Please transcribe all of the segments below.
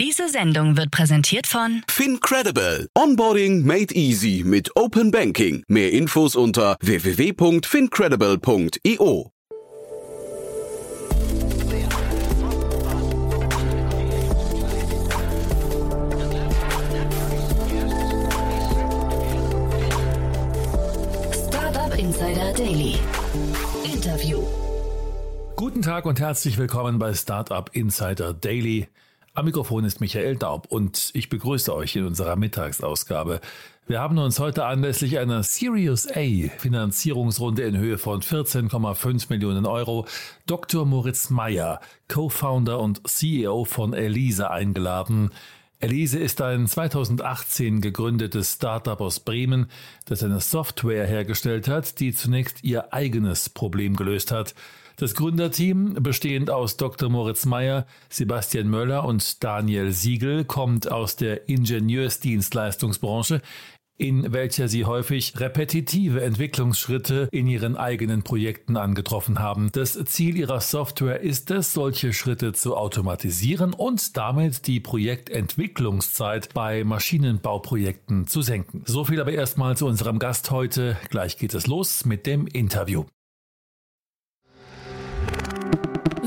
Diese Sendung wird präsentiert von FinCredible. Onboarding made easy mit Open Banking. Mehr Infos unter www.fincredible.io. Startup Insider Daily. Interview. Guten Tag und herzlich willkommen bei Startup Insider Daily. Am Mikrofon ist Michael Daub und ich begrüße euch in unserer Mittagsausgabe. Wir haben uns heute anlässlich einer Series A Finanzierungsrunde in Höhe von 14,5 Millionen Euro Dr. Moritz Meyer, Co-Founder und CEO von Elisa eingeladen. Elise ist ein 2018 gegründetes Startup aus Bremen, das eine Software hergestellt hat, die zunächst ihr eigenes Problem gelöst hat. Das Gründerteam, bestehend aus Dr. Moritz Meyer, Sebastian Möller und Daniel Siegel, kommt aus der Ingenieursdienstleistungsbranche, in welcher sie häufig repetitive Entwicklungsschritte in ihren eigenen Projekten angetroffen haben. Das Ziel ihrer Software ist es, solche Schritte zu automatisieren und damit die Projektentwicklungszeit bei Maschinenbauprojekten zu senken. So viel aber erstmal zu unserem Gast heute. Gleich geht es los mit dem Interview.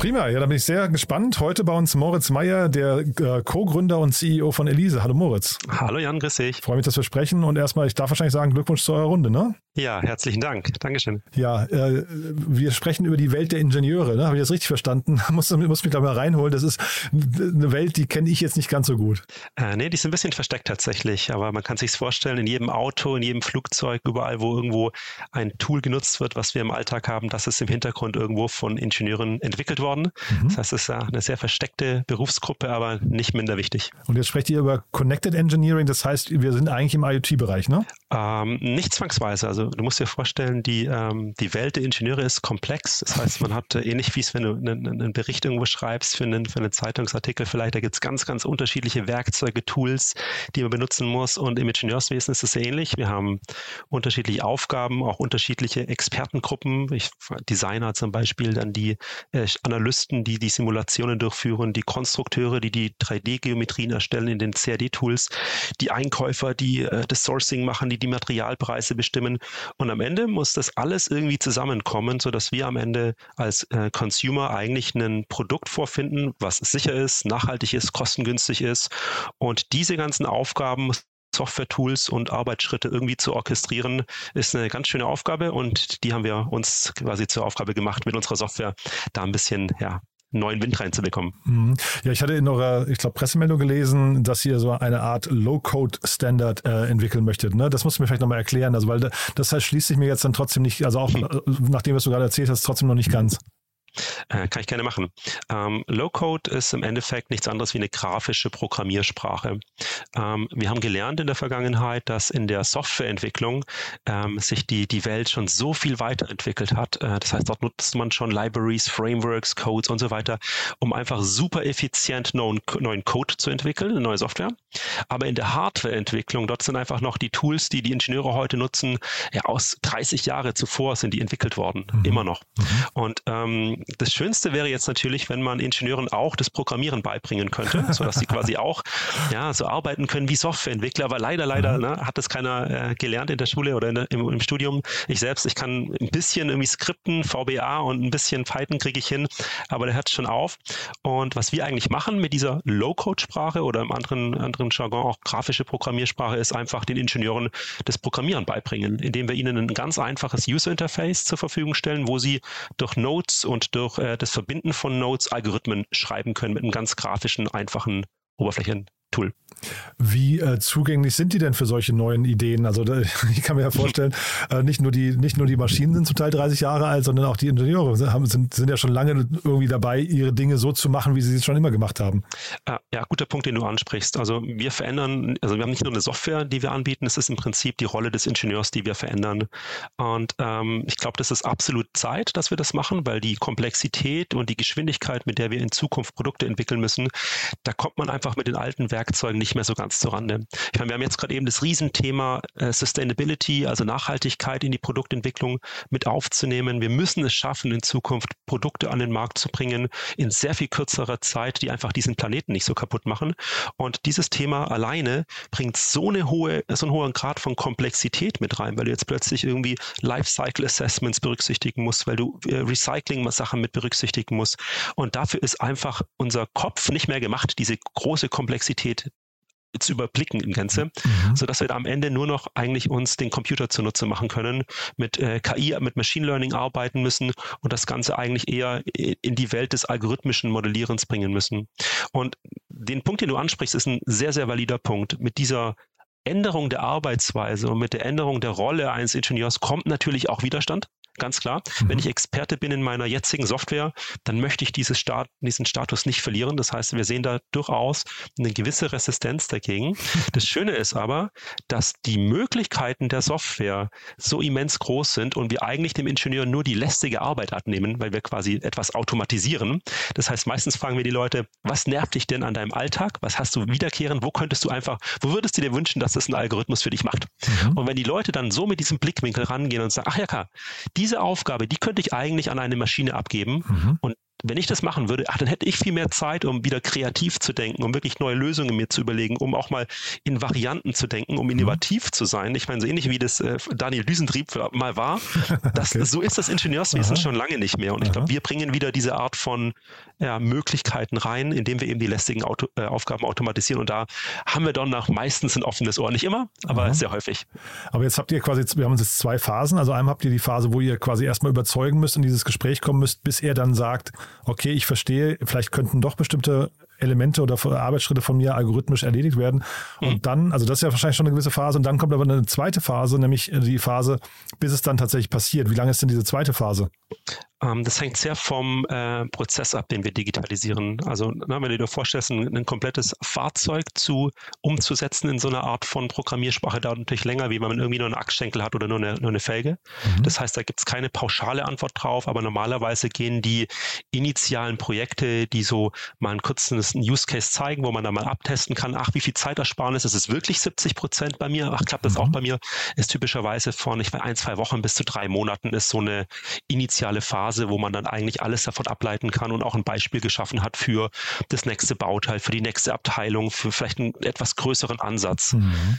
Prima, ja, da bin ich sehr gespannt. Heute bei uns Moritz Meyer, der äh, Co-Gründer und CEO von Elise. Hallo Moritz. Hallo Jan, grüß dich. Freue mich, dass wir sprechen und erstmal, ich darf wahrscheinlich sagen, Glückwunsch zu eurer Runde, ne? Ja, herzlichen Dank. Dankeschön. Ja, äh, wir sprechen über die Welt der Ingenieure, ne? Habe ich das richtig verstanden? muss, muss mich da mal reinholen. Das ist eine Welt, die kenne ich jetzt nicht ganz so gut. Äh, nee, die ist ein bisschen versteckt tatsächlich, aber man kann sich vorstellen, in jedem Auto, in jedem Flugzeug, überall, wo irgendwo ein Tool genutzt wird, was wir im Alltag haben, das ist im Hintergrund irgendwo von Ingenieuren entwickelt worden. Mhm. Das heißt, es ist eine sehr versteckte Berufsgruppe, aber nicht minder wichtig. Und jetzt sprecht ihr über Connected Engineering, das heißt, wir sind eigentlich im IoT-Bereich, ne? Ähm, nicht zwangsweise. Also du musst dir vorstellen, die, ähm, die Welt der Ingenieure ist komplex. Das heißt, man hat äh, ähnlich wie es, wenn du einen, einen, Bericht irgendwo schreibst für einen, für einen Zeitungsartikel vielleicht, da gibt es ganz, ganz unterschiedliche Werkzeuge, Tools, die man benutzen muss. Und im Ingenieurswesen ist es ähnlich. Wir haben unterschiedliche Aufgaben, auch unterschiedliche Expertengruppen. Ich, Designer zum Beispiel, dann die äh, Analysten, die die Simulationen durchführen, die Konstrukteure, die die 3D-Geometrien erstellen in den CAD-Tools, die Einkäufer, die äh, das Sourcing machen, die die Materialpreise bestimmen. Und am Ende muss das alles irgendwie zusammenkommen, sodass wir am Ende als äh, Consumer eigentlich ein Produkt vorfinden, was sicher ist, nachhaltig ist, kostengünstig ist. Und diese ganzen Aufgaben Software-Tools und Arbeitsschritte irgendwie zu orchestrieren, ist eine ganz schöne Aufgabe und die haben wir uns quasi zur Aufgabe gemacht, mit unserer Software da ein bisschen ja, neuen Wind reinzubekommen. Mhm. Ja, ich hatte in eurer, ich glaube, Pressemeldung gelesen, dass ihr so eine Art Low-Code-Standard äh, entwickeln möchtet. Ne? Das musst du mir vielleicht nochmal erklären. Also, weil das heißt, schließt sich mir jetzt dann trotzdem nicht, also auch hm. nachdem was du gerade erzählt hast, trotzdem noch nicht ganz. Äh, kann ich gerne machen. Ähm, Low-Code ist im Endeffekt nichts anderes wie eine grafische Programmiersprache. Ähm, wir haben gelernt in der Vergangenheit, dass in der Softwareentwicklung ähm, sich die, die Welt schon so viel weiterentwickelt hat. Äh, das heißt, dort nutzt man schon Libraries, Frameworks, Codes und so weiter, um einfach super effizient neuen, neuen Code zu entwickeln, eine neue Software. Aber in der Hardwareentwicklung, dort sind einfach noch die Tools, die die Ingenieure heute nutzen, ja, aus 30 Jahre zuvor sind die entwickelt worden, mhm. immer noch. Mhm. Und ähm, das Schönste wäre jetzt natürlich, wenn man Ingenieuren auch das Programmieren beibringen könnte, sodass sie quasi auch ja, so arbeiten können wie Softwareentwickler. Aber leider, leider mhm. ne, hat das keiner äh, gelernt in der Schule oder der, im, im, Studium. Ich selbst, ich kann ein bisschen irgendwie Skripten, VBA und ein bisschen Python kriege ich hin, aber der hört schon auf. Und was wir eigentlich machen mit dieser Low-Code-Sprache oder im anderen, anderen Jargon auch grafische Programmiersprache, ist einfach den Ingenieuren das Programmieren beibringen, indem wir ihnen ein ganz einfaches User-Interface zur Verfügung stellen, wo sie durch Nodes und durch äh, das Verbinden von Nodes Algorithmen schreiben können mit einem ganz grafischen, einfachen Oberflächen. Tool. Wie äh, zugänglich sind die denn für solche neuen Ideen? Also da, ich kann mir ja vorstellen, äh, nicht, nur die, nicht nur die Maschinen sind zum Teil 30 Jahre alt, sondern auch die Ingenieure haben, sind, sind ja schon lange irgendwie dabei, ihre Dinge so zu machen, wie sie es schon immer gemacht haben. Äh, ja, guter Punkt, den du ansprichst. Also wir verändern, also wir haben nicht nur eine Software, die wir anbieten, es ist im Prinzip die Rolle des Ingenieurs, die wir verändern. Und ähm, ich glaube, das ist absolut Zeit, dass wir das machen, weil die Komplexität und die Geschwindigkeit, mit der wir in Zukunft Produkte entwickeln müssen, da kommt man einfach mit den alten Werken Werkzeugen nicht mehr so ganz zurande. Ich meine, wir haben jetzt gerade eben das Riesenthema äh, Sustainability, also Nachhaltigkeit in die Produktentwicklung mit aufzunehmen. Wir müssen es schaffen, in Zukunft Produkte an den Markt zu bringen in sehr viel kürzerer Zeit, die einfach diesen Planeten nicht so kaputt machen. Und dieses Thema alleine bringt so eine hohe, so einen hohen Grad von Komplexität mit rein, weil du jetzt plötzlich irgendwie Lifecycle Assessments berücksichtigen musst, weil du äh, Recycling-Sachen mit berücksichtigen musst. Und dafür ist einfach unser Kopf nicht mehr gemacht, diese große Komplexität Komplexität zu überblicken im Ganze, mhm. sodass wir da am Ende nur noch eigentlich uns den Computer zunutze machen können, mit äh, KI, mit Machine Learning arbeiten müssen und das Ganze eigentlich eher in die Welt des algorithmischen Modellierens bringen müssen. Und den Punkt, den du ansprichst, ist ein sehr, sehr valider Punkt. Mit dieser Änderung der Arbeitsweise und mit der Änderung der Rolle eines Ingenieurs kommt natürlich auch Widerstand ganz klar. Mhm. Wenn ich Experte bin in meiner jetzigen Software, dann möchte ich dieses Stat diesen Status nicht verlieren. Das heißt, wir sehen da durchaus eine gewisse Resistenz dagegen. Das Schöne ist aber, dass die Möglichkeiten der Software so immens groß sind und wir eigentlich dem Ingenieur nur die lästige Arbeit abnehmen, weil wir quasi etwas automatisieren. Das heißt, meistens fragen wir die Leute, was nervt dich denn an deinem Alltag? Was hast du wiederkehrend? Wo könntest du einfach, wo würdest du dir wünschen, dass das ein Algorithmus für dich macht? Mhm. Und wenn die Leute dann so mit diesem Blickwinkel rangehen und sagen, ach ja, klar, diese Aufgabe, die könnte ich eigentlich an eine Maschine abgeben mhm. und wenn ich das machen würde, ach, dann hätte ich viel mehr Zeit, um wieder kreativ zu denken, um wirklich neue Lösungen mir zu überlegen, um auch mal in Varianten zu denken, um mhm. innovativ mhm. zu sein. Ich meine, so ähnlich wie das äh, Daniel Düsentrieb mal war, das, okay. so ist das Ingenieurswesen Aha. schon lange nicht mehr. Und ich glaube, wir bringen wieder diese Art von ja, Möglichkeiten rein, indem wir eben die lästigen Auto, äh, Aufgaben automatisieren. Und da haben wir dann nach meistens ein offenes Ohr. Nicht immer, aber Aha. sehr häufig. Aber jetzt habt ihr quasi, wir haben jetzt zwei Phasen. Also einmal habt ihr die Phase, wo ihr quasi erstmal überzeugen müsst, in dieses Gespräch kommen müsst, bis er dann sagt, okay, ich verstehe, vielleicht könnten doch bestimmte Elemente oder Arbeitsschritte von mir algorithmisch erledigt werden. Und mhm. dann, also das ist ja wahrscheinlich schon eine gewisse Phase. Und dann kommt aber eine zweite Phase, nämlich die Phase, bis es dann tatsächlich passiert. Wie lange ist denn diese zweite Phase? Ähm, das hängt sehr vom äh, Prozess ab, den wir digitalisieren. Also, na, wenn du dir vorstellst, ein, ein, komplettes Fahrzeug zu umzusetzen in so einer Art von Programmiersprache, dauert natürlich länger, wie wenn man irgendwie nur einen Achsschenkel hat oder nur eine, nur eine Felge. Mhm. Das heißt, da gibt es keine pauschale Antwort drauf, aber normalerweise gehen die initialen Projekte, die so mal einen kurzen Use Case zeigen, wo man dann mal abtesten kann, ach, wie viel Zeitersparnis, ist es wirklich 70 Prozent bei mir? Ach, klappt das mhm. auch bei mir? Ist typischerweise von, ich weiß, ein, zwei Wochen bis zu drei Monaten ist so eine initiale Phase Phase, wo man dann eigentlich alles davon ableiten kann und auch ein Beispiel geschaffen hat für das nächste Bauteil, für die nächste Abteilung, für vielleicht einen etwas größeren Ansatz. Mhm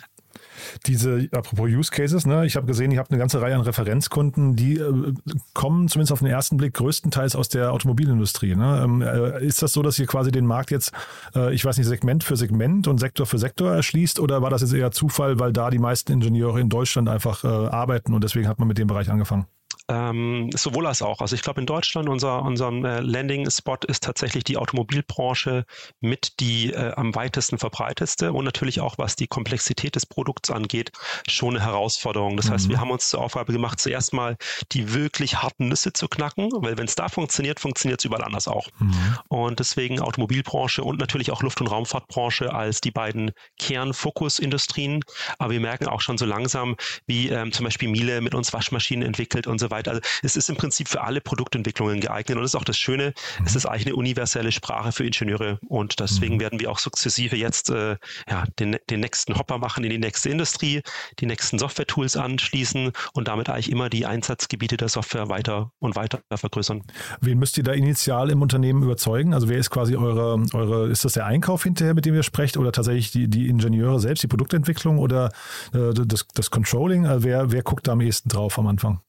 diese, apropos Use Cases, ne, ich habe gesehen, ihr habt eine ganze Reihe an Referenzkunden, die äh, kommen zumindest auf den ersten Blick größtenteils aus der Automobilindustrie. Ne? Ähm, äh, ist das so, dass ihr quasi den Markt jetzt, äh, ich weiß nicht, Segment für Segment und Sektor für Sektor erschließt oder war das jetzt eher Zufall, weil da die meisten Ingenieure in Deutschland einfach äh, arbeiten und deswegen hat man mit dem Bereich angefangen? Ähm, sowohl als auch. Also ich glaube in Deutschland unser, unser äh, Landing-Spot ist tatsächlich die Automobilbranche mit die äh, am weitesten verbreitetste und natürlich auch was die Komplexität des Produkts angeht, schon eine Herausforderung. Das mhm. heißt, wir haben uns zur Aufgabe gemacht, zuerst mal die wirklich harten Nüsse zu knacken, weil wenn es da funktioniert, funktioniert es überall anders auch. Mhm. Und deswegen Automobilbranche und natürlich auch Luft- und Raumfahrtbranche als die beiden Kernfokusindustrien. Aber wir merken auch schon so langsam, wie ähm, zum Beispiel Miele mit uns Waschmaschinen entwickelt und so weiter weiter. Also es ist im Prinzip für alle Produktentwicklungen geeignet und das ist auch das Schöne, mhm. es ist eigentlich eine universelle Sprache für Ingenieure und deswegen mhm. werden wir auch sukzessive jetzt äh, ja, den, den nächsten Hopper machen in die nächste Industrie, die nächsten Software-Tools anschließen und damit eigentlich immer die Einsatzgebiete der Software weiter und weiter vergrößern. Wen müsst ihr da initial im Unternehmen überzeugen? Also wer ist quasi eure, eure ist das der Einkauf hinterher, mit dem ihr sprecht oder tatsächlich die, die Ingenieure selbst, die Produktentwicklung oder äh, das, das Controlling? Also wer, wer guckt da am ehesten drauf am Anfang?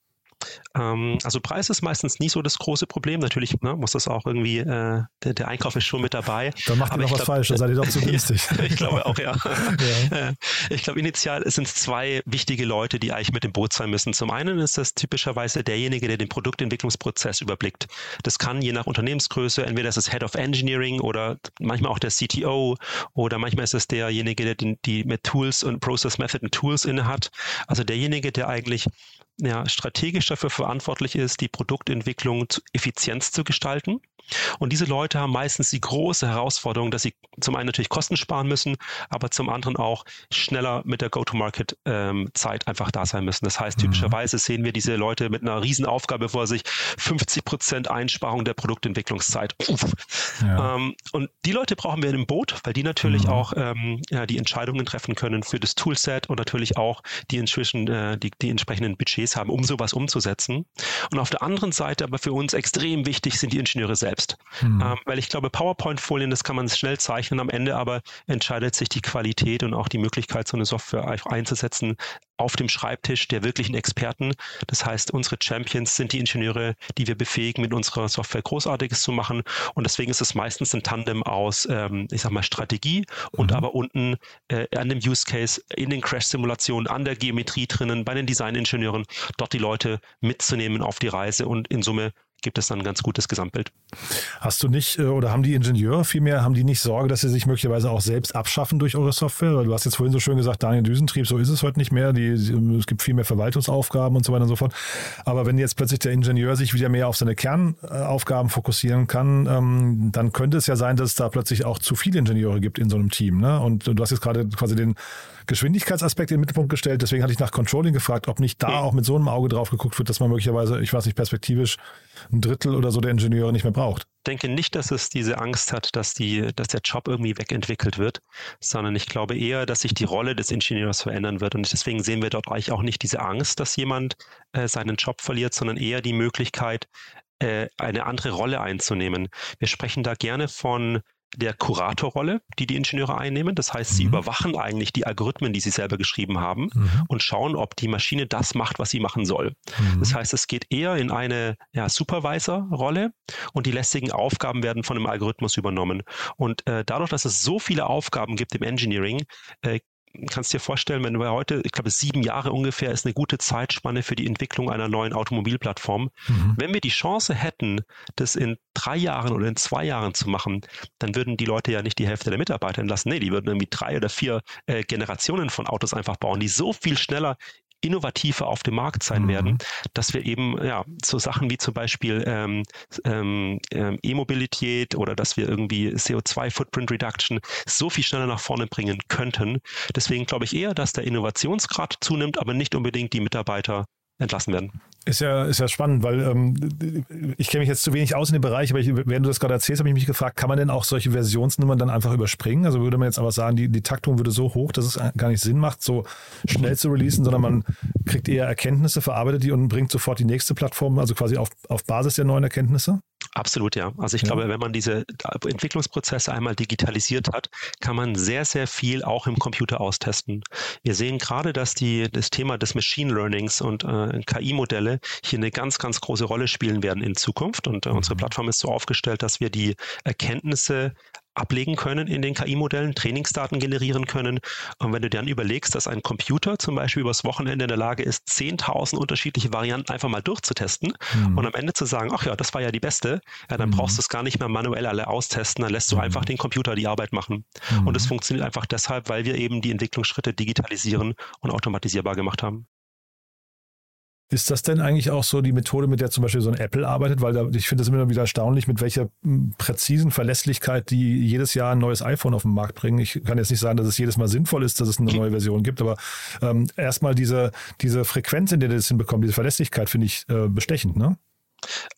Ähm, also Preis ist meistens nie so das große Problem. Natürlich ne, muss das auch irgendwie, äh, der, der, Einkauf ist schon mit dabei. Dann macht ihr noch was glaub, falsch, dann seid ihr doch zu günstig. ich glaube auch, ja. ja. Äh, ich glaube, initial sind es zwei wichtige Leute, die eigentlich mit dem Boot sein müssen. Zum einen ist das typischerweise derjenige, der den Produktentwicklungsprozess überblickt. Das kann je nach Unternehmensgröße, entweder ist es Head of Engineering oder manchmal auch der CTO oder manchmal ist es derjenige, der die, die mit Tools und Process Method und Tools innehat. Also derjenige, der eigentlich ja, strategisch dafür verantwortlich ist, die Produktentwicklung zu, effizient zu gestalten. Und diese Leute haben meistens die große Herausforderung, dass sie zum einen natürlich Kosten sparen müssen, aber zum anderen auch schneller mit der Go-to-Market-Zeit ähm, einfach da sein müssen. Das heißt, mhm. typischerweise sehen wir diese Leute mit einer Riesenaufgabe vor sich, 50 Prozent Einsparung der Produktentwicklungszeit. Ja. Ähm, und die Leute brauchen wir in einem Boot, weil die natürlich mhm. auch ähm, ja, die Entscheidungen treffen können für das Toolset und natürlich auch die inzwischen äh, die, die entsprechenden Budgets haben, um sowas umzusetzen. Und auf der anderen Seite aber für uns extrem wichtig sind die Ingenieure selbst selbst. Mhm. Ähm, weil ich glaube, PowerPoint-Folien, das kann man schnell zeichnen. Am Ende aber entscheidet sich die Qualität und auch die Möglichkeit, so eine Software einzusetzen auf dem Schreibtisch der wirklichen Experten. Das heißt, unsere Champions sind die Ingenieure, die wir befähigen, mit unserer Software Großartiges zu machen. Und deswegen ist es meistens ein Tandem aus, ähm, ich sag mal, Strategie und mhm. aber unten äh, an dem Use Case, in den Crash-Simulationen, an der Geometrie drinnen, bei den Design-Ingenieuren, dort die Leute mitzunehmen auf die Reise und in Summe gibt es dann ein ganz gutes Gesamtbild. Hast du nicht, äh, oder haben die Ingenieure vielmehr, haben die nicht Sorge, dass sie sich möglicherweise auch selbst abschaffen durch eure Software? Weil du hast jetzt vorhin so schön gesagt, Daniel Düsentrieb, so ist es heute nicht mehr. Die, es gibt viel mehr Verwaltungsaufgaben und so weiter und so fort. Aber wenn jetzt plötzlich der Ingenieur sich wieder mehr auf seine Kernaufgaben fokussieren kann, ähm, dann könnte es ja sein, dass es da plötzlich auch zu viele Ingenieure gibt in so einem Team. Ne? Und du hast jetzt gerade quasi den Geschwindigkeitsaspekt in den Mittelpunkt gestellt. Deswegen hatte ich nach Controlling gefragt, ob nicht da auch mit so einem Auge drauf geguckt wird, dass man möglicherweise, ich weiß nicht, perspektivisch ein Drittel oder so der Ingenieure nicht mehr braucht. Ich denke nicht, dass es diese Angst hat, dass, die, dass der Job irgendwie wegentwickelt wird, sondern ich glaube eher, dass sich die Rolle des Ingenieurs verändern wird. Und deswegen sehen wir dort eigentlich auch nicht diese Angst, dass jemand äh, seinen Job verliert, sondern eher die Möglichkeit, äh, eine andere Rolle einzunehmen. Wir sprechen da gerne von der Kuratorrolle, die die Ingenieure einnehmen. Das heißt, sie mhm. überwachen eigentlich die Algorithmen, die sie selber geschrieben haben mhm. und schauen, ob die Maschine das macht, was sie machen soll. Mhm. Das heißt, es geht eher in eine ja, Supervisor-Rolle und die lästigen Aufgaben werden von dem Algorithmus übernommen. Und äh, dadurch, dass es so viele Aufgaben gibt im Engineering, äh, kannst dir vorstellen, wenn wir heute, ich glaube, sieben Jahre ungefähr ist eine gute Zeitspanne für die Entwicklung einer neuen Automobilplattform. Mhm. Wenn wir die Chance hätten, das in drei Jahren oder in zwei Jahren zu machen, dann würden die Leute ja nicht die Hälfte der Mitarbeiter entlassen. Nee, die würden irgendwie drei oder vier äh, Generationen von Autos einfach bauen, die so viel schneller innovativer auf dem Markt sein mhm. werden, dass wir eben ja so Sachen wie zum Beispiel ähm, ähm, ähm E-Mobilität oder dass wir irgendwie CO2-Footprint Reduction so viel schneller nach vorne bringen könnten. Deswegen glaube ich eher, dass der Innovationsgrad zunimmt, aber nicht unbedingt die Mitarbeiter entlassen werden. Ist ja, ist ja spannend, weil ähm, ich kenne mich jetzt zu wenig aus in dem Bereich, aber ich, während du das gerade erzählst, habe ich mich gefragt, kann man denn auch solche Versionsnummern dann einfach überspringen? Also würde man jetzt aber sagen, die, die Taktung würde so hoch, dass es gar nicht Sinn macht, so schnell zu releasen, sondern man kriegt eher Erkenntnisse, verarbeitet die und bringt sofort die nächste Plattform, also quasi auf, auf Basis der neuen Erkenntnisse? Absolut, ja. Also ich ja. glaube, wenn man diese Entwicklungsprozesse einmal digitalisiert hat, kann man sehr, sehr viel auch im Computer austesten. Wir sehen gerade, dass die, das Thema des Machine Learnings und äh, KI-Modelle hier eine ganz, ganz große Rolle spielen werden in Zukunft. Und äh, unsere mhm. Plattform ist so aufgestellt, dass wir die Erkenntnisse ablegen können in den KI-Modellen, Trainingsdaten generieren können. Und wenn du dann überlegst, dass ein Computer zum Beispiel übers Wochenende in der Lage ist, 10.000 unterschiedliche Varianten einfach mal durchzutesten mhm. und am Ende zu sagen, ach ja, das war ja die beste, ja, dann mhm. brauchst du es gar nicht mehr manuell alle austesten, dann lässt du mhm. einfach den Computer die Arbeit machen. Und es mhm. funktioniert einfach deshalb, weil wir eben die Entwicklungsschritte digitalisieren und automatisierbar gemacht haben. Ist das denn eigentlich auch so die Methode, mit der zum Beispiel so ein Apple arbeitet? Weil da, ich finde es immer wieder erstaunlich, mit welcher hm, präzisen Verlässlichkeit die jedes Jahr ein neues iPhone auf den Markt bringen. Ich kann jetzt nicht sagen, dass es jedes Mal sinnvoll ist, dass es eine neue Version gibt, aber ähm, erstmal diese, diese Frequenz, in der das hinbekommt, diese Verlässlichkeit finde ich äh, bestechend, ne?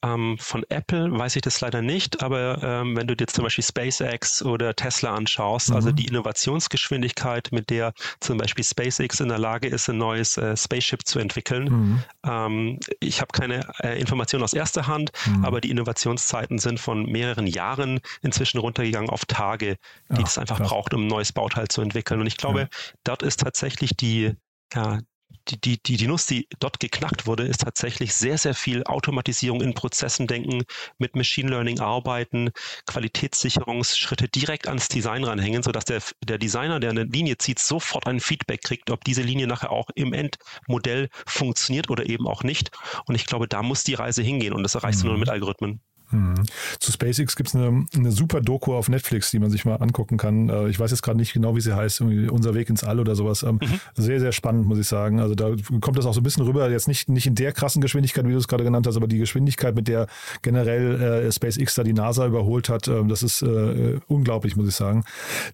Ähm, von Apple weiß ich das leider nicht, aber ähm, wenn du dir zum Beispiel SpaceX oder Tesla anschaust, also mhm. also die Innovationsgeschwindigkeit, mit der zum Beispiel SpaceX in der Lage ist, ein neues äh, Spaceship zu entwickeln. Mhm. Ähm, ich habe keine äh, Informationen aus erster Hand, mhm. aber die Innovationszeiten sind von mehreren Jahren inzwischen runtergegangen auf Tage, die ja, es einfach klar. braucht, um ein neues Bauteil zu entwickeln. Und ich glaube, ja. dort ist tatsächlich die, ja, die, die, die, die Nuss, die dort geknackt wurde, ist tatsächlich sehr, sehr viel Automatisierung in Prozessen denken, mit Machine Learning arbeiten, Qualitätssicherungsschritte direkt ans Design ranhängen, sodass der, der Designer, der eine Linie zieht, sofort ein Feedback kriegt, ob diese Linie nachher auch im Endmodell funktioniert oder eben auch nicht. Und ich glaube, da muss die Reise hingehen und das erreichst mhm. du nur mit Algorithmen. Hm. Zu SpaceX gibt es eine, eine, super Doku auf Netflix, die man sich mal angucken kann. Äh, ich weiß jetzt gerade nicht genau, wie sie heißt, Unser Weg ins All oder sowas. Ähm, mhm. Sehr, sehr spannend, muss ich sagen. Also da kommt das auch so ein bisschen rüber, jetzt nicht, nicht in der krassen Geschwindigkeit, wie du es gerade genannt hast, aber die Geschwindigkeit, mit der generell äh, SpaceX da die NASA überholt hat, äh, das ist äh, unglaublich, muss ich sagen.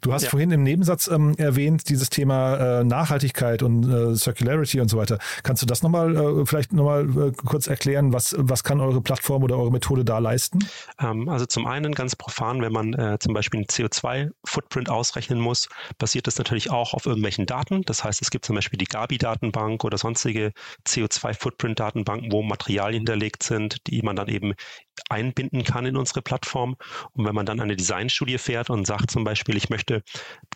Du hast ja. vorhin im Nebensatz ähm, erwähnt, dieses Thema äh, Nachhaltigkeit und äh, Circularity und so weiter. Kannst du das nochmal vielleicht nochmal kurz erklären? Was, was kann eure Plattform oder eure Methode da leisten? Leisten? Ähm, also zum einen ganz profan, wenn man äh, zum Beispiel einen CO2-Footprint ausrechnen muss, basiert das natürlich auch auf irgendwelchen Daten. Das heißt, es gibt zum Beispiel die Gabi-Datenbank oder sonstige CO2-Footprint-Datenbanken, wo Materialien hinterlegt sind, die man dann eben einbinden kann in unsere Plattform. Und wenn man dann eine Designstudie fährt und sagt zum Beispiel, ich möchte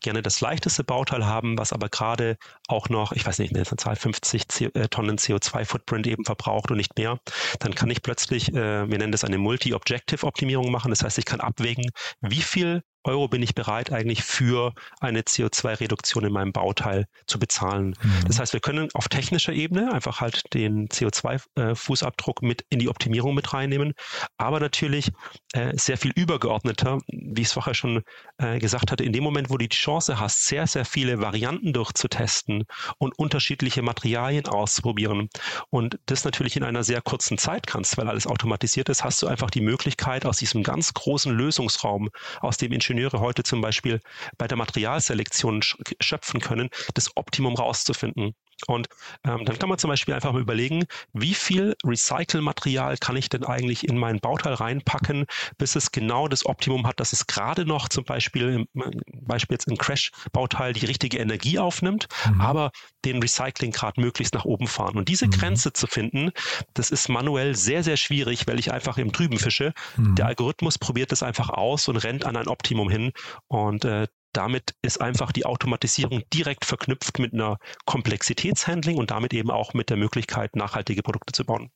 gerne das leichteste Bauteil haben, was aber gerade auch noch, ich weiß nicht, eine Zahl 50 Tonnen CO2-Footprint eben verbraucht und nicht mehr, dann kann ich plötzlich, äh, wir nennen das eine Multi-Objective-Optimierung machen. Das heißt, ich kann abwägen, wie viel Euro bin ich bereit eigentlich für eine CO2-Reduktion in meinem Bauteil zu bezahlen. Mhm. Das heißt, wir können auf technischer Ebene einfach halt den CO2-Fußabdruck mit in die Optimierung mit reinnehmen, aber natürlich äh, sehr viel übergeordneter, wie ich es vorher schon äh, gesagt hatte, in dem Moment, wo du die Chance hast, sehr, sehr viele Varianten durchzutesten und unterschiedliche Materialien auszuprobieren und das natürlich in einer sehr kurzen Zeit kannst, weil alles automatisiert ist, hast du einfach die Möglichkeit, aus diesem ganz großen Lösungsraum, aus dem Ingenieur Ingenieure heute zum Beispiel bei der Materialselektion schöpfen können, das Optimum rauszufinden. Und ähm, dann kann man zum Beispiel einfach mal überlegen, wie viel Recycle-Material kann ich denn eigentlich in mein Bauteil reinpacken, bis es genau das Optimum hat, dass es gerade noch zum Beispiel, im Beispiel jetzt ein Crash-Bauteil die richtige Energie aufnimmt, mhm. aber den Recyclinggrad möglichst nach oben fahren. Und diese mhm. Grenze zu finden, das ist manuell sehr, sehr schwierig, weil ich einfach im Trüben fische. Mhm. Der Algorithmus probiert das einfach aus und rennt an ein Optimum hin. Und äh, damit ist einfach die Automatisierung direkt verknüpft mit einer Komplexitätshandling und damit eben auch mit der Möglichkeit, nachhaltige Produkte zu bauen.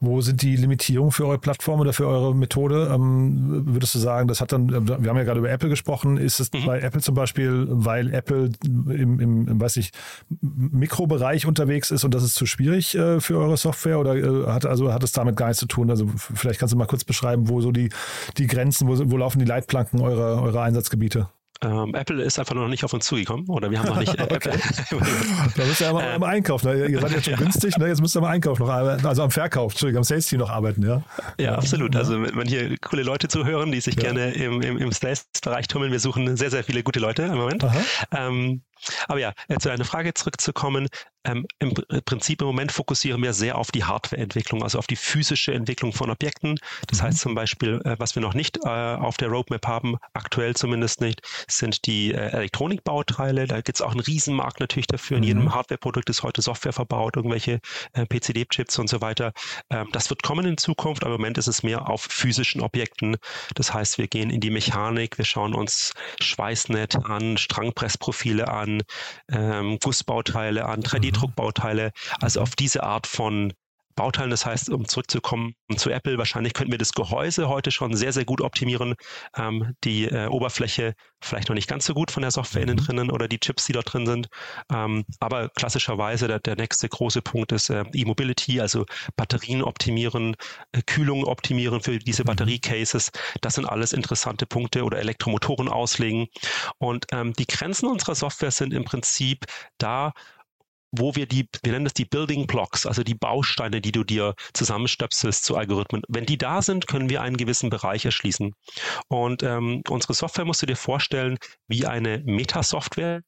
Wo sind die Limitierungen für eure Plattform oder für eure Methode? Ähm, würdest du sagen, das hat dann, wir haben ja gerade über Apple gesprochen, ist es mhm. bei Apple zum Beispiel, weil Apple im, im, im weiß ich, Mikrobereich unterwegs ist und das ist zu schwierig äh, für eure Software oder äh, hat, also hat es damit gar nichts zu tun? Also vielleicht kannst du mal kurz beschreiben, wo so die, die Grenzen, wo, wo laufen die Leitplanken eurer, eurer Einsatzgebiete? Ähm, Apple ist einfach noch nicht auf uns zugekommen oder wir haben noch nicht äh, Apple. da müsst ihr aber ähm, am Einkauf, ne? ihr seid jetzt schon günstig, ne? jetzt müsst ihr am Einkauf noch arbeiten, also am Verkauf, Entschuldigung, am Sales Team noch arbeiten, ja? Ja, absolut. Also wenn hier coole Leute zuhören, die sich ja. gerne im, im, im Sales-Bereich tummeln, wir suchen sehr, sehr viele gute Leute im Moment. Ähm, aber ja, äh, zu deiner Frage zurückzukommen. Ähm, Im Prinzip im Moment fokussieren wir sehr auf die Hardwareentwicklung, also auf die physische Entwicklung von Objekten. Das mhm. heißt zum Beispiel, äh, was wir noch nicht äh, auf der Roadmap haben, aktuell zumindest nicht, sind die äh, Elektronikbauteile. Da gibt es auch einen Riesenmarkt natürlich dafür. In mhm. jedem Hardwareprodukt ist heute Software verbaut, irgendwelche äh, PCD-Chips und so weiter. Ähm, das wird kommen in Zukunft, aber im Moment ist es mehr auf physischen Objekten. Das heißt, wir gehen in die Mechanik, wir schauen uns Schweißnett an, Strangpressprofile an, ähm, Gussbauteile, an 3D-Druckbauteile, mhm. also auf diese Art von Bauteilen. Das heißt, um zurückzukommen zu Apple, wahrscheinlich könnten wir das Gehäuse heute schon sehr, sehr gut optimieren. Ähm, die äh, Oberfläche vielleicht noch nicht ganz so gut von der Software innen mhm. drinnen oder die Chips, die dort drin sind. Ähm, aber klassischerweise der, der nächste große Punkt ist äh, E-Mobility, also Batterien optimieren, äh, Kühlung optimieren für diese mhm. Batteriecases. Das sind alles interessante Punkte oder Elektromotoren auslegen. Und ähm, die Grenzen unserer Software sind im Prinzip da, wo wir die, wir nennen das die Building Blocks, also die Bausteine, die du dir zusammenstöpselst zu Algorithmen. Wenn die da sind, können wir einen gewissen Bereich erschließen. Und ähm, unsere Software musst du dir vorstellen wie eine Meta-Software,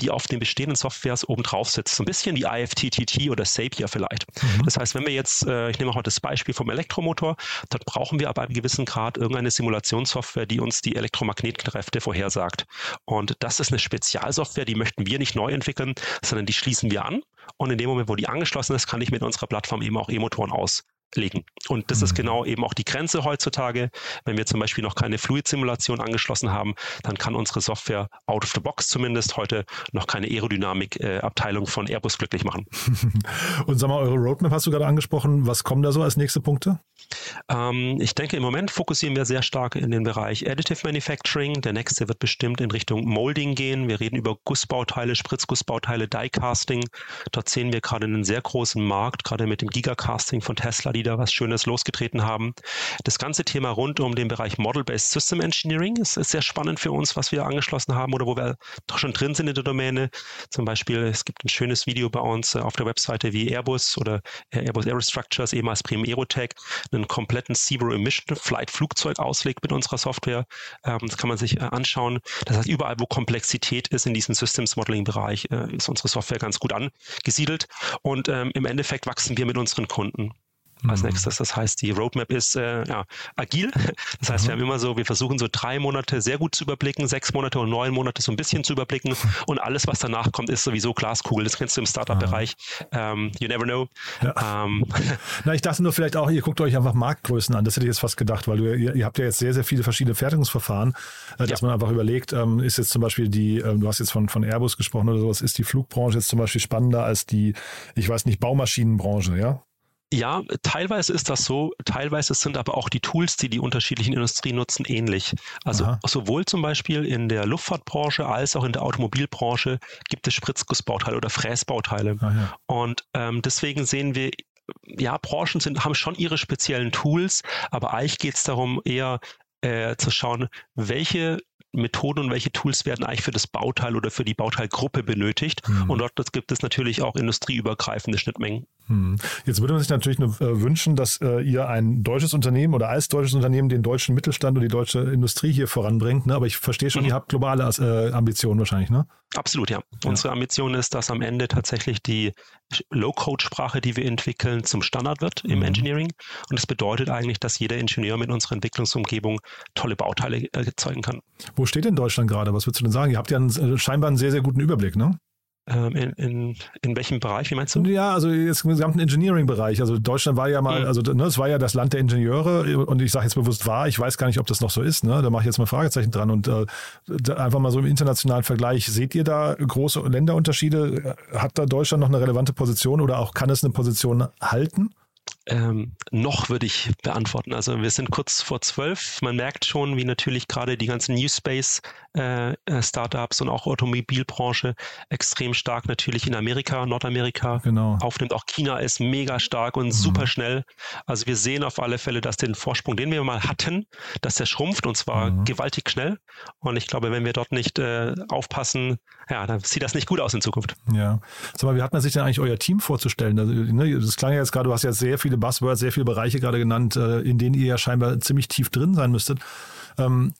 die auf den bestehenden Softwares oben drauf sitzt. So ein bisschen die IFTTT oder Zapier vielleicht. Mhm. Das heißt, wenn wir jetzt, äh, ich nehme auch das Beispiel vom Elektromotor, dann brauchen wir ab einem gewissen Grad irgendeine Simulationssoftware, die uns die Elektromagnetkräfte vorhersagt. Und das ist eine Spezialsoftware, die möchten wir nicht neu entwickeln, sondern die schließen wir an. Und in dem Moment, wo die angeschlossen ist, kann ich mit unserer Plattform eben auch E-Motoren aus legen. Und das ist mhm. genau eben auch die Grenze heutzutage. Wenn wir zum Beispiel noch keine Fluid-Simulation angeschlossen haben, dann kann unsere Software out of the box zumindest heute noch keine Aerodynamik-Abteilung von Airbus glücklich machen. Und sag mal, eure Roadmap hast du gerade angesprochen. Was kommen da so als nächste Punkte? Ähm, ich denke, im Moment fokussieren wir sehr stark in den Bereich Additive Manufacturing. Der nächste wird bestimmt in Richtung Molding gehen. Wir reden über Gussbauteile, Spritzgussbauteile, Die-Casting. Dort sehen wir gerade einen sehr großen Markt, gerade mit dem Gigacasting von Tesla, die da was Schönes losgetreten haben. Das ganze Thema rund um den Bereich Model-Based System Engineering ist, ist sehr spannend für uns, was wir angeschlossen haben oder wo wir doch schon drin sind in der Domäne. Zum Beispiel, es gibt ein schönes Video bei uns äh, auf der Webseite, wie Airbus oder äh, Airbus Aerostructures, ehemals Prim Aerotech, einen kompletten Zero Emission Flight Flugzeug auslegt mit unserer Software. Ähm, das kann man sich äh, anschauen. Das heißt, überall, wo Komplexität ist in diesem Systems Modeling Bereich, ist unsere Software ganz gut angesiedelt. Und ähm, im Endeffekt wachsen wir mit unseren Kunden als mhm. nächstes. Das heißt, die Roadmap ist äh, ja, agil. Das heißt, wir haben immer so, wir versuchen so drei Monate sehr gut zu überblicken, sechs Monate und neun Monate so ein bisschen zu überblicken und alles, was danach kommt, ist sowieso Glaskugel. Das kennst du im Startup-Bereich. Ähm, you never know. Ja. Ähm. Na, ich dachte nur vielleicht auch, ihr guckt euch einfach Marktgrößen an. Das hätte ich jetzt fast gedacht, weil du, ihr, ihr habt ja jetzt sehr, sehr viele verschiedene Fertigungsverfahren, äh, dass ja. man einfach überlegt, ähm, ist jetzt zum Beispiel die, ähm, du hast jetzt von, von Airbus gesprochen oder sowas, ist die Flugbranche jetzt zum Beispiel spannender als die, ich weiß nicht, Baumaschinenbranche, ja? Ja, teilweise ist das so. Teilweise sind aber auch die Tools, die die unterschiedlichen Industrien nutzen, ähnlich. Also Aha. sowohl zum Beispiel in der Luftfahrtbranche als auch in der Automobilbranche gibt es Spritzgussbauteile oder Fräsbauteile. Ah, ja. Und ähm, deswegen sehen wir ja, Branchen sind, haben schon ihre speziellen Tools, aber eigentlich geht es darum, eher äh, zu schauen, welche Methoden und welche Tools werden eigentlich für das Bauteil oder für die Bauteilgruppe benötigt. Mhm. Und dort gibt es natürlich auch industrieübergreifende Schnittmengen. Mhm. Jetzt würde man sich natürlich nur äh, wünschen, dass äh, ihr ein deutsches Unternehmen oder als deutsches Unternehmen den deutschen Mittelstand und die deutsche Industrie hier voranbringt. Ne? Aber ich verstehe schon, mhm. ihr habt globale äh, Ambitionen wahrscheinlich, ne? Absolut, ja. ja. Unsere Ambition ist, dass am Ende tatsächlich die Low-Code-Sprache, die wir entwickeln, zum Standard wird im mhm. Engineering. Und das bedeutet eigentlich, dass jeder Ingenieur mit unserer Entwicklungsumgebung tolle Bauteile erzeugen kann. Wo steht denn Deutschland gerade? Was würdest du denn sagen? Ihr habt ja einen, scheinbar einen sehr, sehr guten Überblick, ne? Ähm, in, in, in welchem Bereich, wie meinst du? Ja, also jetzt im gesamten Engineering-Bereich. Also Deutschland war ja mal, mhm. also ne, es war ja das Land der Ingenieure und ich sage jetzt bewusst war, ich weiß gar nicht, ob das noch so ist, ne? Da mache ich jetzt mal Fragezeichen dran und äh, einfach mal so im internationalen Vergleich, seht ihr da große Länderunterschiede? Hat da Deutschland noch eine relevante Position oder auch kann es eine Position halten? Ähm, noch würde ich beantworten. Also wir sind kurz vor zwölf. Man merkt schon, wie natürlich gerade die ganzen New Space äh, äh, Startups und auch Automobilbranche extrem stark natürlich in Amerika, Nordamerika genau. aufnimmt. Auch China ist mega stark und mhm. super schnell. Also wir sehen auf alle Fälle, dass den Vorsprung, den wir mal hatten, dass der schrumpft und zwar mhm. gewaltig schnell. Und ich glaube, wenn wir dort nicht äh, aufpassen, ja, dann sieht das nicht gut aus in Zukunft. Ja. Sag mal, wie hat man sich denn eigentlich euer Team vorzustellen? Also, ne, das klang ja jetzt gerade, du hast ja sehr viele Buzzwords, sehr viele Bereiche gerade genannt, äh, in denen ihr ja scheinbar ziemlich tief drin sein müsstet. Ähm,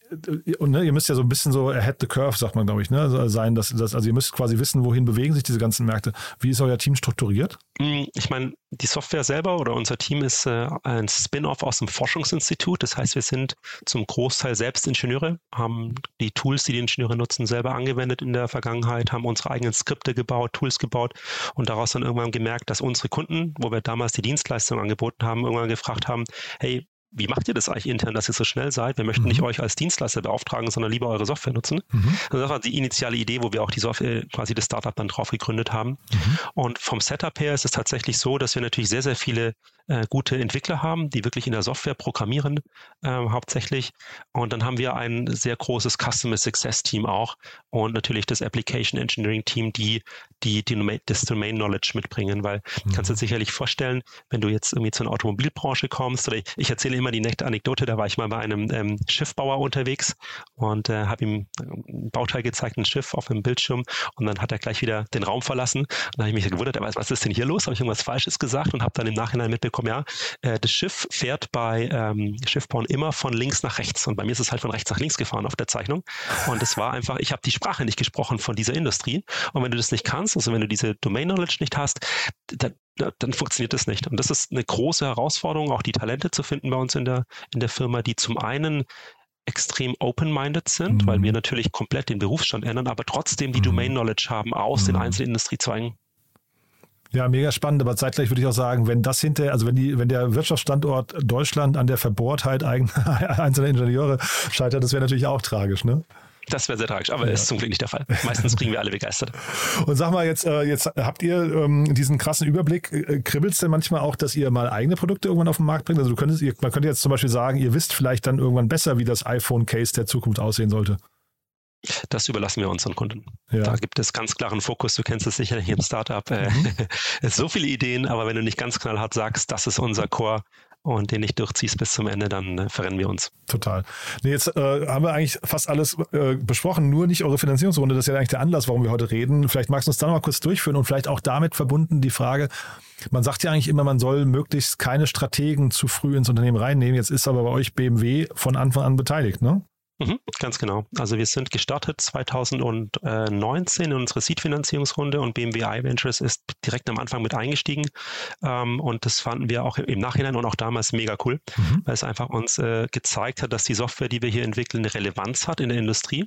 und ne, ihr müsst ja so ein bisschen so ahead the curve, sagt man, glaube ich, ne, sein. Dass, dass, also ihr müsst quasi wissen, wohin bewegen sich diese ganzen Märkte. Wie ist euer Team strukturiert? Hm, ich meine, die Software selber oder unser Team ist äh, ein Spin-off aus dem Forschungsinstitut. Das heißt, wir sind zum Großteil selbst Ingenieure, haben die Tools, die die Ingenieure nutzen, selber angewendet in der Vergangenheit, haben unsere eigenen Skripte gebaut, Tools gebaut und daraus dann irgendwann gemerkt, dass unsere Kunden, wo wir damals die Dienstleistung angeboten haben, irgendwann gefragt haben, hey, wie macht ihr das eigentlich intern, dass ihr so schnell seid? Wir möchten mhm. nicht euch als Dienstleister beauftragen, sondern lieber eure Software nutzen. Mhm. Also das war die initiale Idee, wo wir auch die Software, quasi das Startup dann drauf gegründet haben. Mhm. Und vom Setup her ist es tatsächlich so, dass wir natürlich sehr, sehr viele äh, gute Entwickler haben, die wirklich in der Software programmieren äh, hauptsächlich. Und dann haben wir ein sehr großes Customer Success Team auch und natürlich das Application Engineering Team, die, die, die das Domain Knowledge mitbringen, weil mhm. kannst du dir sicherlich vorstellen, wenn du jetzt irgendwie zur Automobilbranche kommst oder ich, ich erzähle immer die nette Anekdote, da war ich mal bei einem ähm, Schiffbauer unterwegs und äh, habe ihm ein Bauteil gezeigt, ein Schiff auf dem Bildschirm und dann hat er gleich wieder den Raum verlassen und dann habe ich mich gewundert, was ist denn hier los? Habe ich irgendwas Falsches gesagt und habe dann im Nachhinein mitbekommen, ja, äh, das Schiff fährt bei ähm, Schiffbauen immer von links nach rechts und bei mir ist es halt von rechts nach links gefahren auf der Zeichnung und es war einfach, ich habe die Sprache nicht gesprochen von dieser Industrie und wenn du das nicht kannst, also wenn du diese Domain Knowledge nicht hast, dann dann funktioniert das nicht. Und das ist eine große Herausforderung, auch die Talente zu finden bei uns in der, in der Firma, die zum einen extrem open-minded sind, mhm. weil wir natürlich komplett den Berufsstand ändern, aber trotzdem die mhm. Domain-Knowledge haben aus mhm. den einzelnen Industriezweigen. Ja, mega spannend, aber zeitgleich würde ich auch sagen, wenn das hinter, also wenn die, wenn der Wirtschaftsstandort Deutschland an der Verbohrtheit einzelner Ingenieure scheitert, das wäre natürlich auch tragisch, ne? Das wäre sehr tragisch, aber ja. ist zum Glück nicht der Fall. Meistens kriegen wir alle begeistert. Und sag mal, jetzt, äh, jetzt habt ihr ähm, diesen krassen Überblick. Äh, Kribbelt es denn manchmal auch, dass ihr mal eigene Produkte irgendwann auf den Markt bringt? Also du könntest, man könnte jetzt zum Beispiel sagen, ihr wisst vielleicht dann irgendwann besser, wie das iPhone-Case der Zukunft aussehen sollte. Das überlassen wir unseren Kunden. Ja. Da gibt es ganz klaren Fokus. Du kennst es sicherlich im Startup. Äh, mhm. so viele Ideen, aber wenn du nicht ganz knallhart sagst, das ist unser Core, und den nicht durchziehst bis zum Ende, dann äh, verrennen wir uns. Total. Nee, jetzt äh, haben wir eigentlich fast alles äh, besprochen, nur nicht eure Finanzierungsrunde. Das ist ja eigentlich der Anlass, warum wir heute reden. Vielleicht magst du uns da noch mal kurz durchführen und vielleicht auch damit verbunden die Frage, man sagt ja eigentlich immer, man soll möglichst keine Strategen zu früh ins Unternehmen reinnehmen. Jetzt ist aber bei euch BMW von Anfang an beteiligt, ne? Mhm, ganz genau. Also wir sind gestartet 2019 in unsere Seed-Finanzierungsrunde und BMW iVentures ist direkt am Anfang mit eingestiegen. Ähm, und das fanden wir auch im Nachhinein und auch damals mega cool, mhm. weil es einfach uns äh, gezeigt hat, dass die Software, die wir hier entwickeln, eine Relevanz hat in der Industrie.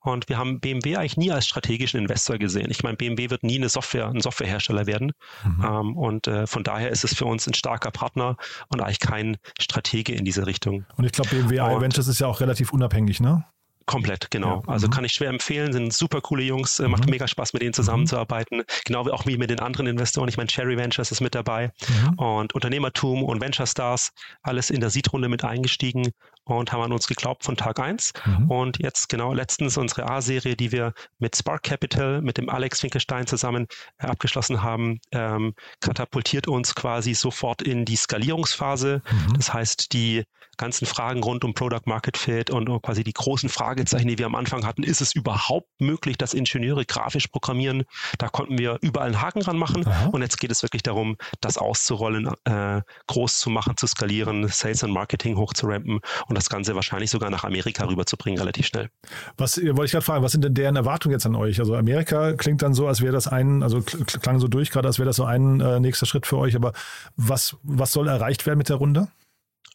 Und wir haben BMW eigentlich nie als strategischen Investor gesehen. Ich meine, BMW wird nie eine Software, ein Softwarehersteller werden. Mhm. Ähm, und äh, von daher ist es für uns ein starker Partner und eigentlich kein Stratege in diese Richtung. Und ich glaube, BMW iVentures ist ja auch relativ unabhängig eigentlich, ne? Komplett, genau. Ja. Also mhm. kann ich schwer empfehlen, sind super coole Jungs, äh, macht mhm. mega Spaß, mit denen zusammenzuarbeiten. Mhm. Genau wie auch wie mit den anderen Investoren. Ich meine, Cherry Ventures ist mit dabei mhm. und Unternehmertum und Venture Stars, alles in der Seed-Runde mit eingestiegen und haben an uns geglaubt von Tag 1. Mhm. Und jetzt genau letztens unsere A-Serie, die wir mit Spark Capital, mit dem Alex Finkelstein zusammen äh, abgeschlossen haben, ähm, katapultiert uns quasi sofort in die Skalierungsphase. Mhm. Das heißt, die ganzen Fragen rund um Product Market Fit und quasi die großen Fragezeichen, die wir am Anfang hatten, ist es überhaupt möglich, dass Ingenieure grafisch programmieren? Da konnten wir überall einen Haken dran machen. Aha. Und jetzt geht es wirklich darum, das auszurollen, äh, groß zu machen, zu skalieren, Sales und Marketing hochzurampen und das Ganze wahrscheinlich sogar nach Amerika rüberzubringen, relativ schnell. Was wollte ich gerade fragen, was sind denn deren Erwartungen jetzt an euch? Also Amerika klingt dann so, als wäre das ein, also klang so durch gerade, als wäre das so ein äh, nächster Schritt für euch, aber was, was soll erreicht werden mit der Runde?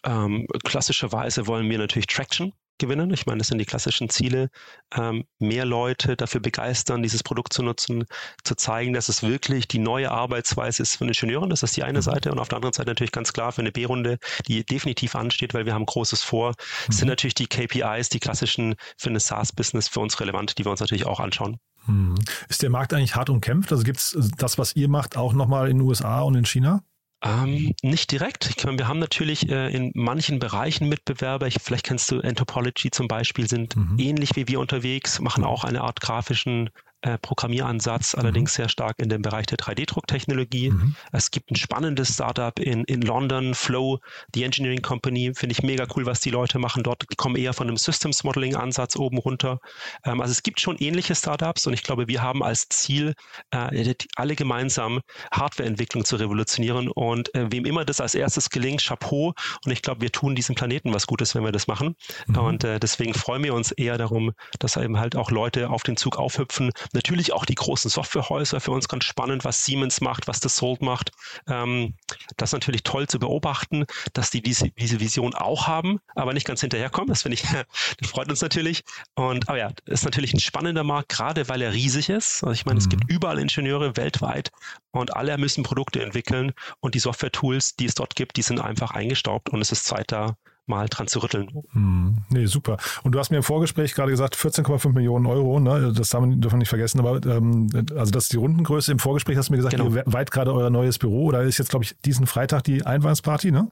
Ähm, klassischerweise wollen wir natürlich Traction gewinnen. Ich meine, das sind die klassischen Ziele. Ähm, mehr Leute dafür begeistern, dieses Produkt zu nutzen, zu zeigen, dass es wirklich die neue Arbeitsweise ist von Ingenieuren. Das ist die eine mhm. Seite. Und auf der anderen Seite natürlich ganz klar für eine B-Runde, die definitiv ansteht, weil wir haben Großes vor, mhm. sind natürlich die KPIs, die klassischen für eine SaaS-Business für uns relevant, die wir uns natürlich auch anschauen. Mhm. Ist der Markt eigentlich hart umkämpft? Also gibt es das, was ihr macht, auch nochmal in den USA und in China? Ähm, nicht direkt. Ich meine, wir haben natürlich äh, in manchen Bereichen Mitbewerber. Ich, vielleicht kennst du Anthropology zum Beispiel, sind mhm. ähnlich wie wir unterwegs, machen auch eine Art grafischen äh, Programmieransatz, mhm. allerdings sehr stark in dem Bereich der 3D-Drucktechnologie. Mhm. Es gibt ein spannendes Startup in, in London, Flow, die Engineering Company, finde ich mega cool, was die Leute machen dort. Die kommen eher von einem Systems Modeling-Ansatz oben runter. Ähm, also es gibt schon ähnliche Startups und ich glaube, wir haben als Ziel, äh, alle gemeinsam Hardwareentwicklung zu revolutionieren und äh, wem immer das als erstes gelingt, Chapeau. Und ich glaube, wir tun diesem Planeten was Gutes, wenn wir das machen. Mhm. Und äh, deswegen freuen wir uns eher darum, dass eben halt auch Leute auf den Zug aufhüpfen, Natürlich auch die großen Softwarehäuser für uns ganz spannend, was Siemens macht, was das Sold macht. Ähm, das ist natürlich toll zu beobachten, dass die diese, diese Vision auch haben, aber nicht ganz hinterherkommen. Das finde ich, das freut uns natürlich. Und aber ja, ist natürlich ein spannender Markt, gerade weil er riesig ist. Also ich meine, mhm. es gibt mhm. überall Ingenieure weltweit und alle müssen Produkte entwickeln und die Software-Tools, die es dort gibt, die sind einfach eingestaubt und es ist Zeit da mal dran zu rütteln. Hm, nee, super. Und du hast mir im Vorgespräch gerade gesagt, 14,5 Millionen Euro, ne? das dürfen wir nicht vergessen, aber ähm, also das ist die Rundengröße. Im Vorgespräch hast du mir gesagt, genau. ihr weit gerade euer neues Büro oder ist jetzt, glaube ich, diesen Freitag die Einweihungsparty, ne?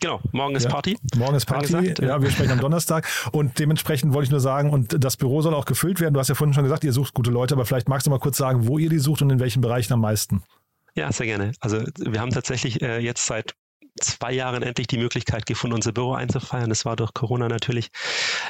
Genau, morgen ist ja, Party. Morgen ist Party, gesagt, ja, wir sprechen am Donnerstag. Und dementsprechend wollte ich nur sagen, und das Büro soll auch gefüllt werden. Du hast ja vorhin schon gesagt, ihr sucht gute Leute, aber vielleicht magst du mal kurz sagen, wo ihr die sucht und in welchen Bereichen am meisten. Ja, sehr gerne. Also wir haben tatsächlich äh, jetzt seit zwei Jahren endlich die Möglichkeit gefunden, unser Büro einzufeiern. Das war durch Corona natürlich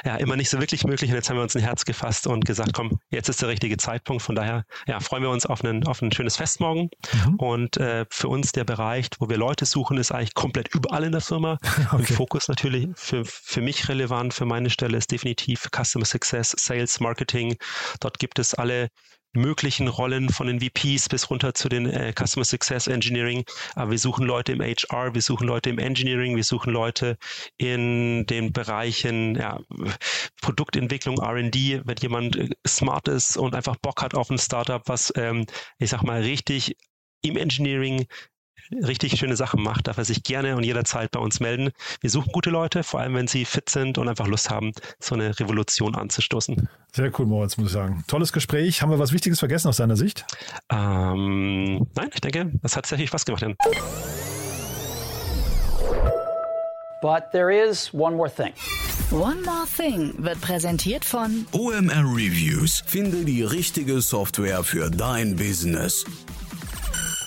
ja immer nicht so wirklich möglich. Und jetzt haben wir uns ein Herz gefasst und gesagt, komm, jetzt ist der richtige Zeitpunkt. Von daher ja, freuen wir uns auf, einen, auf ein schönes Fest morgen. Mhm. Und äh, für uns der Bereich, wo wir Leute suchen, ist eigentlich komplett überall in der Firma. Okay. Und Fokus natürlich für, für mich relevant, für meine Stelle ist definitiv Customer Success, Sales, Marketing. Dort gibt es alle möglichen Rollen von den VPs bis runter zu den äh, Customer Success Engineering. Aber wir suchen Leute im HR, wir suchen Leute im Engineering, wir suchen Leute in den Bereichen ja, Produktentwicklung, R&D, wenn jemand äh, smart ist und einfach Bock hat auf ein Startup, was, ähm, ich sag mal, richtig im Engineering richtig schöne Sachen macht, darf er sich gerne und jederzeit bei uns melden. Wir suchen gute Leute, vor allem wenn sie fit sind und einfach Lust haben, so eine Revolution anzustoßen. Sehr cool, Moritz, muss ich sagen. Tolles Gespräch. Haben wir was Wichtiges vergessen aus deiner Sicht? Ähm, nein, ich denke, das hat sehr viel Spaß gemacht. But there is one more thing. One More Thing wird präsentiert von OMR Reviews. Finde die richtige Software für dein Business.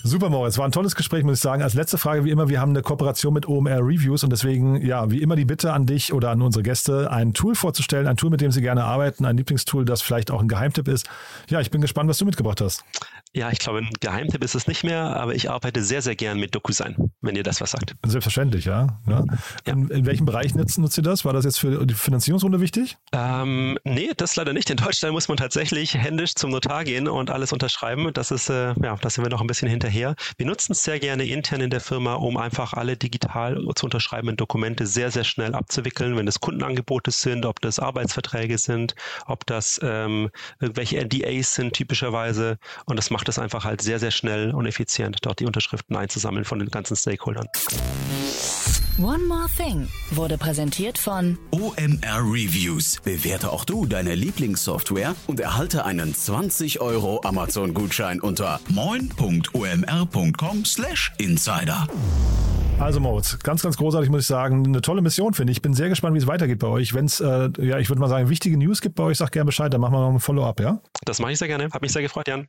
Super, Moritz. War ein tolles Gespräch, muss ich sagen. Als letzte Frage, wie immer, wir haben eine Kooperation mit OMR Reviews und deswegen, ja, wie immer die Bitte an dich oder an unsere Gäste, ein Tool vorzustellen, ein Tool, mit dem sie gerne arbeiten, ein Lieblingstool, das vielleicht auch ein Geheimtipp ist. Ja, ich bin gespannt, was du mitgebracht hast. Ja, ich glaube, ein Geheimtipp ist es nicht mehr, aber ich arbeite sehr, sehr gern mit DocuSign, wenn ihr das was sagt. Selbstverständlich, ja. ja. ja. In, in, welchem Bereich nutzt, nutzt ihr das? War das jetzt für die Finanzierungsrunde wichtig? Ähm, nee, das leider nicht. In Deutschland muss man tatsächlich händisch zum Notar gehen und alles unterschreiben. Das ist, äh, ja, da sind wir noch ein bisschen hinterher. Wir nutzen es sehr gerne intern in der Firma, um einfach alle digital zu unterschreibenden Dokumente sehr, sehr schnell abzuwickeln, wenn es Kundenangebote sind, ob das Arbeitsverträge sind, ob das ähm, irgendwelche NDAs sind typischerweise. Und das macht macht es einfach halt sehr, sehr schnell und effizient, dort die Unterschriften einzusammeln von den ganzen Stakeholdern. One More Thing wurde präsentiert von OMR Reviews. Bewerte auch du deine Lieblingssoftware und erhalte einen 20 Euro Amazon-Gutschein unter moin.omr.com/insider. Also Moritz, ganz, ganz großartig muss ich sagen. Eine tolle Mission finde ich. Ich bin sehr gespannt, wie es weitergeht bei euch. Wenn es, äh, ja, ich würde mal sagen, wichtige News gibt bei euch, sag gerne Bescheid, dann machen wir noch ein Follow-up, ja? Das mache ich sehr gerne. Hat mich sehr gefreut, Jan.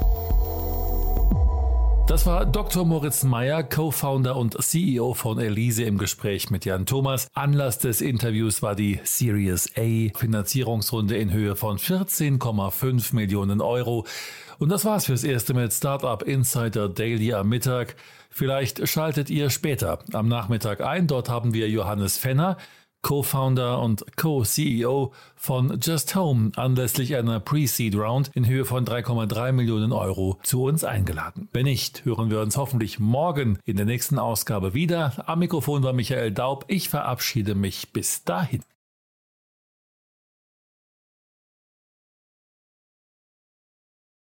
Das war Dr. Moritz Meyer, Co-Founder und CEO von Elise im Gespräch mit Jan Thomas. Anlass des Interviews war die Series A Finanzierungsrunde in Höhe von 14,5 Millionen Euro. Und das war's fürs erste mit Startup Insider Daily am Mittag. Vielleicht schaltet ihr später am Nachmittag ein. Dort haben wir Johannes Fenner, Co-Founder und Co-CEO von Just Home, anlässlich einer Pre-Seed Round in Höhe von 3,3 Millionen Euro zu uns eingeladen. Wenn nicht, hören wir uns hoffentlich morgen in der nächsten Ausgabe wieder. Am Mikrofon war Michael Daub. Ich verabschiede mich bis dahin.